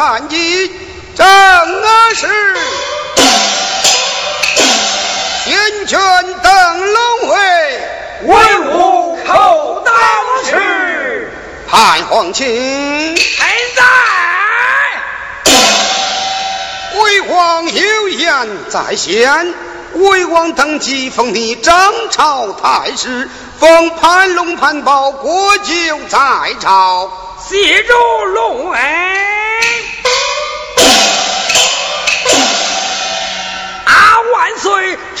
升三级，正是先权登龙位，威武寇当时，潘皇庆现在，魏王有言在先。魏王登基，封你张朝太师，封盘龙盘宝国舅在朝，谢主龙恩。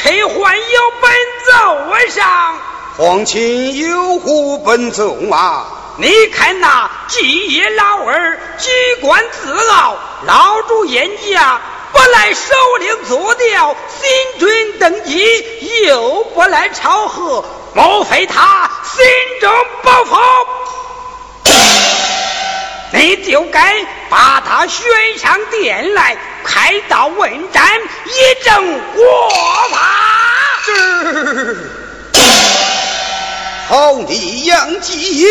岁！臣还有本奏上。皇亲有何本奏啊？你看那继业老二，举官自傲，老主严家。不来首领做调，新君登基又不来朝贺，莫非他心中不服？你就该把他选上殿来，开刀问斩，以正国法。是。好你杨继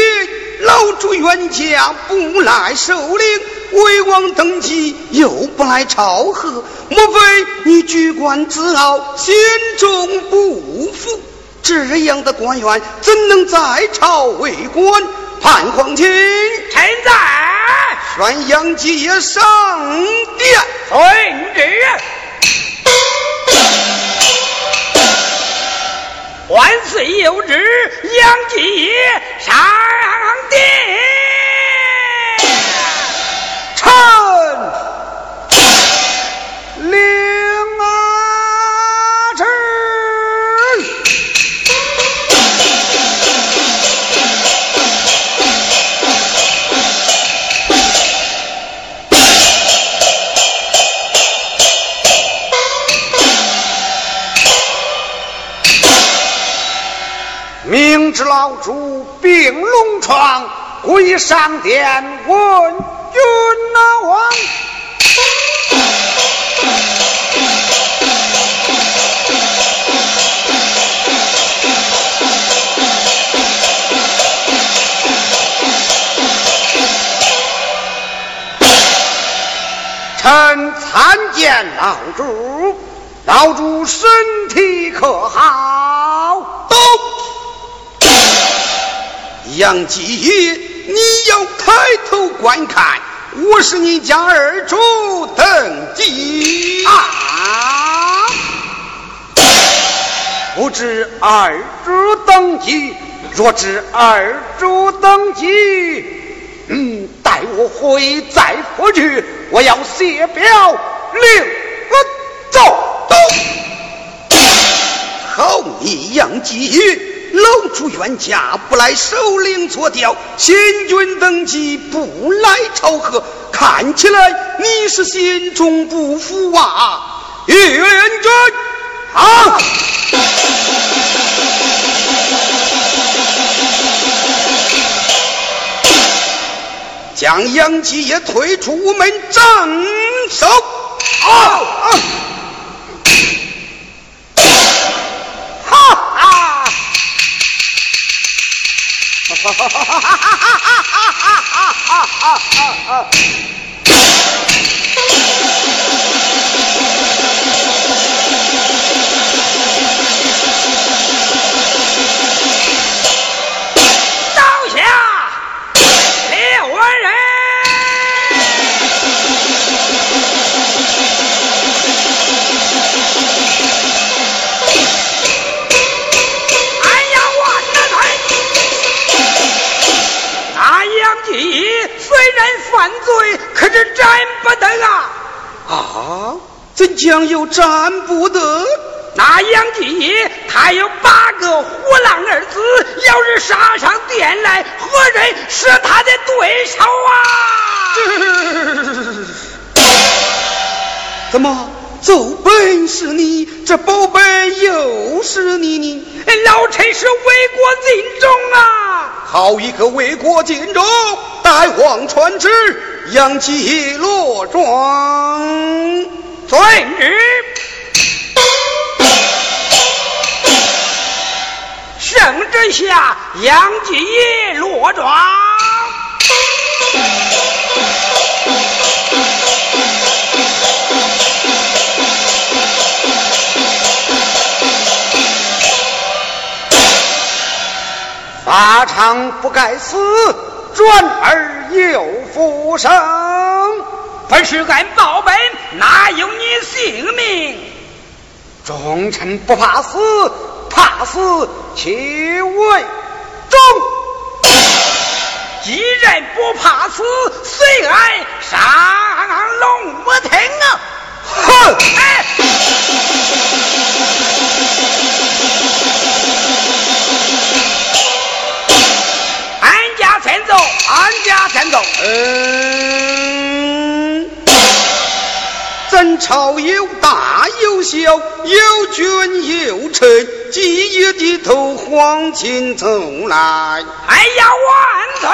老主冤家不来首领。魏王登基又不来朝贺，莫非你居官自傲，心中不服？这样的官员怎能在朝为官？潘皇亲，臣在，宣阳吉上殿，遵旨。万岁有旨，杨继上殿。领老主病龙床，跪上殿问君哪王。臣参见老主，老主身体可好？杨继业，你要抬头观看，我是你家二主登基啊！不知二主登基，若知二主登基，嗯，待我回再府去。我要写表领奏。好你杨继老主冤家不来首领做调，新君登基不来朝贺，看起来你是心中不服啊！元君，啊！将杨继业推出屋门，斩首！啊啊！啊啊啊。将又战不得，那杨继他有八个虎狼儿子，要是杀上殿来，何人是他的对手啊？怎么奏本是你，这宝贝又是你？呢老臣是为国尽忠啊！好一个为国尽忠，代皇传旨，杨继落庄。遵旨，圣旨下，杨继业落庄。法场不该死，转而又复生。本是俺报本，哪有你性命？忠臣不怕死，怕死岂为忠。既然不怕死，随俺上龙不腾啊！哼！哎，安家先走，安家先走。嗯。咱朝有大有小，有君有臣，几夜的头黄金走来。哎呀，万岁！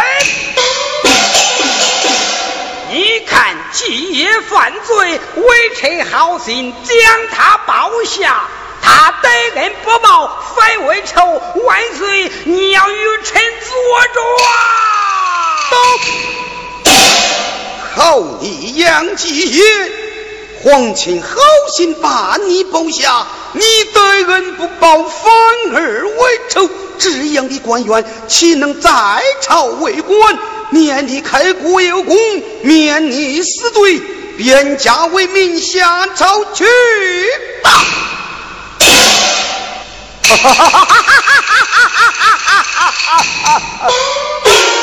你看季爷犯罪，微臣好心将他报下，他得恩不报反为仇。万岁，你要与臣作主啊！都好你杨继业！皇亲好心把你保下，你对恩不报，反而为仇，这样的官员岂能在朝为官？免你开国有功，免你死罪，便家为民下朝去吧！哈哈哈哈哈哈！说。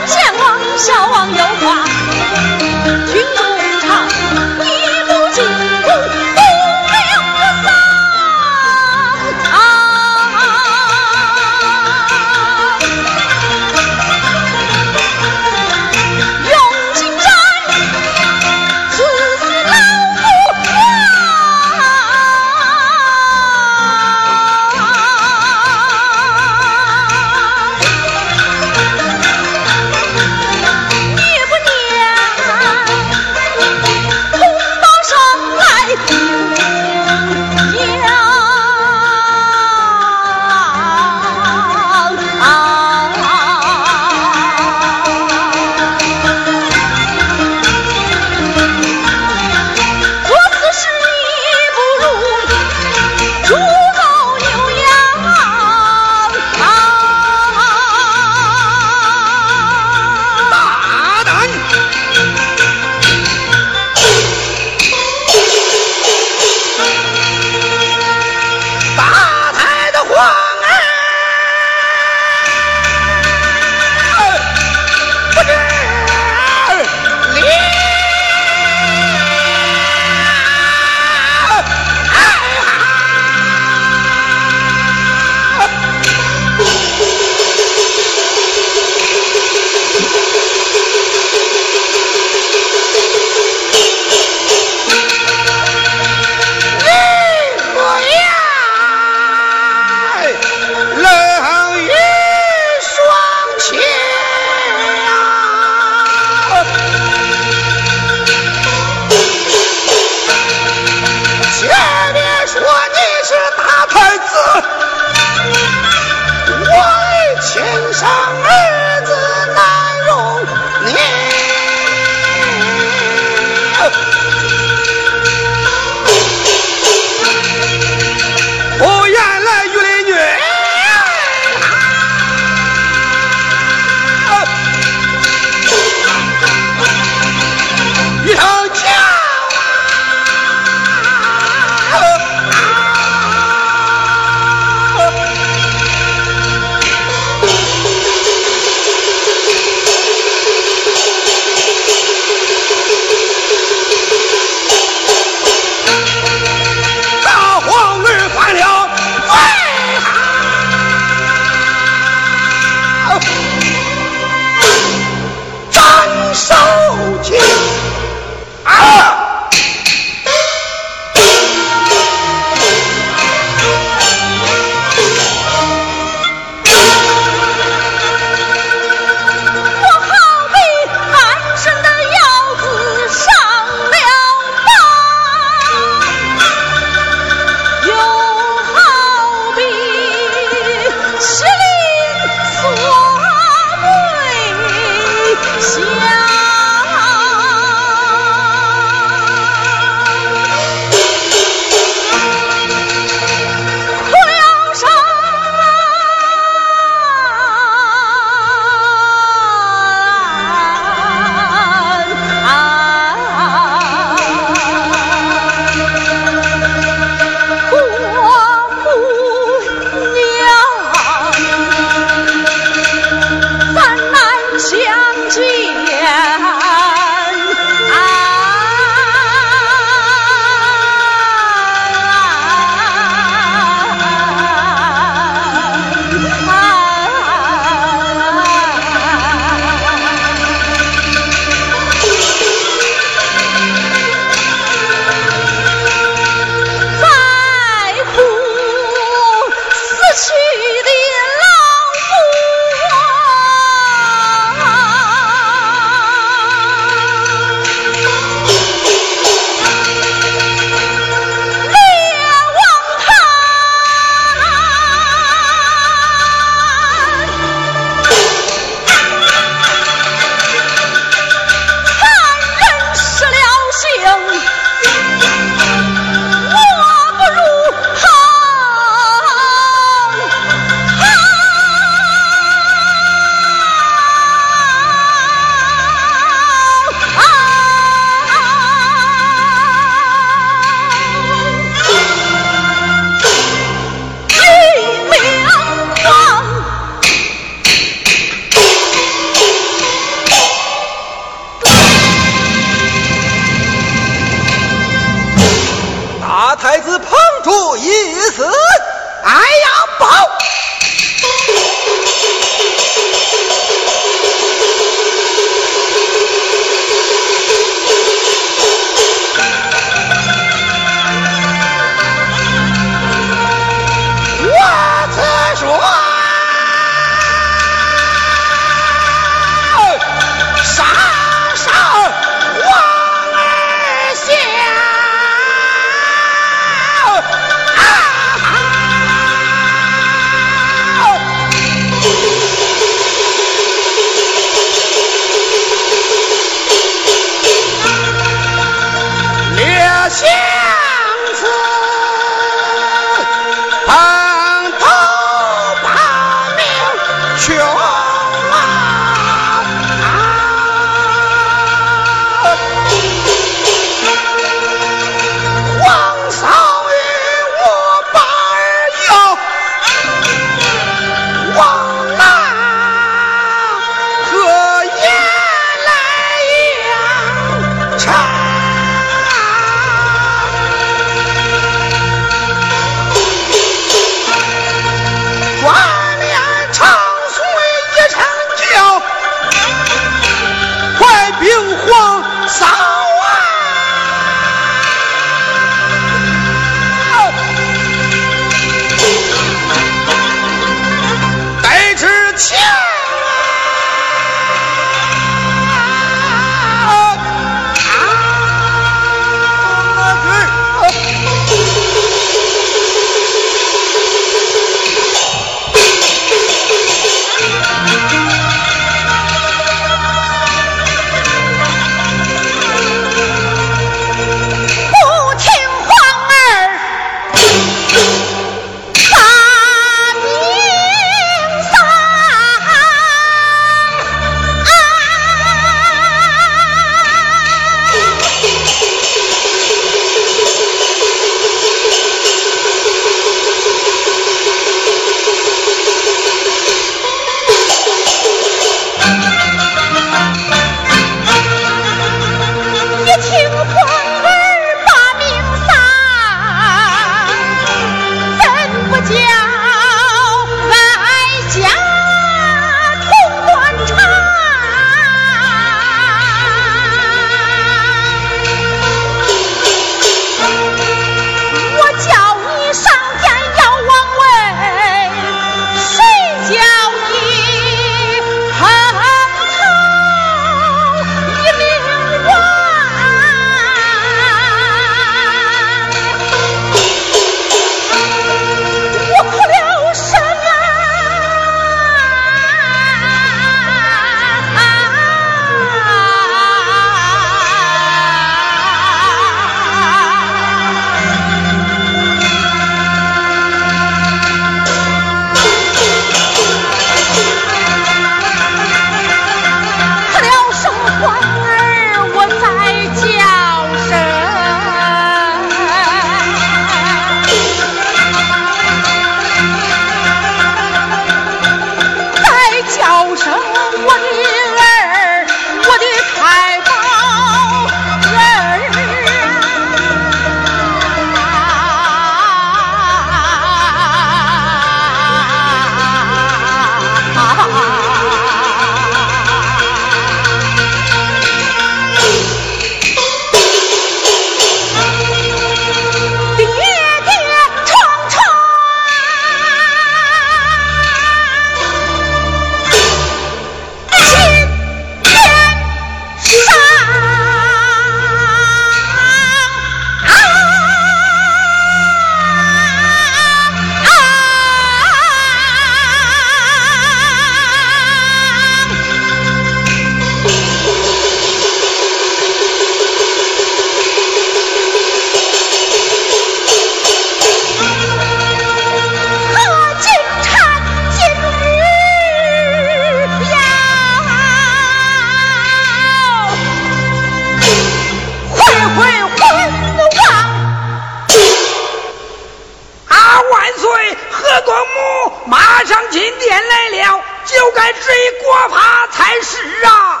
就该追国法才是啊！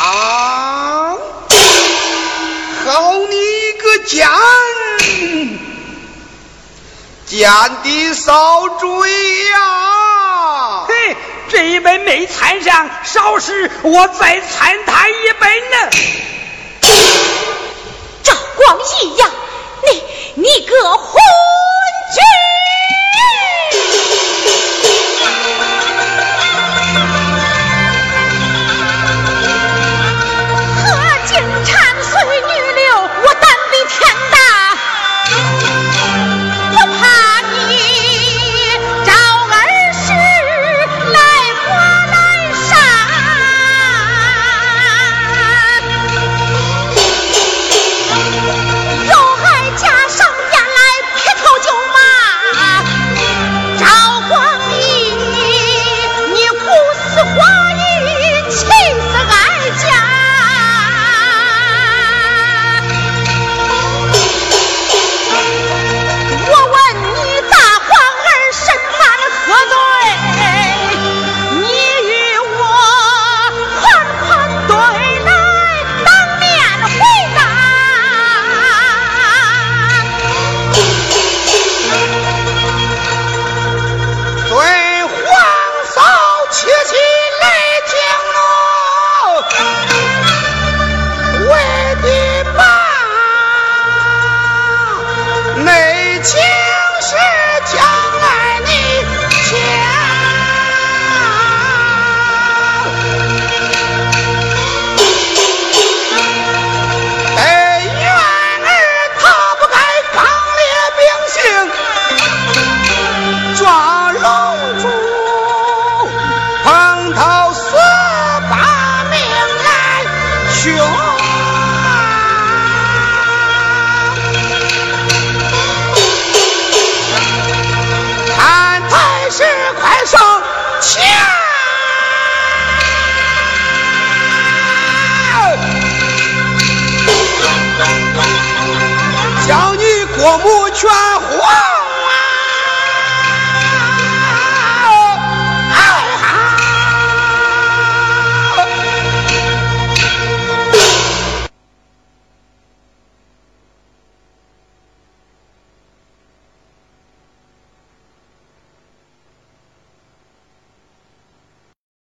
啊！好你个奸，奸的少追呀！嘿，这一杯没掺上，少时我再参他一杯呢。赵光义呀，你你个混君！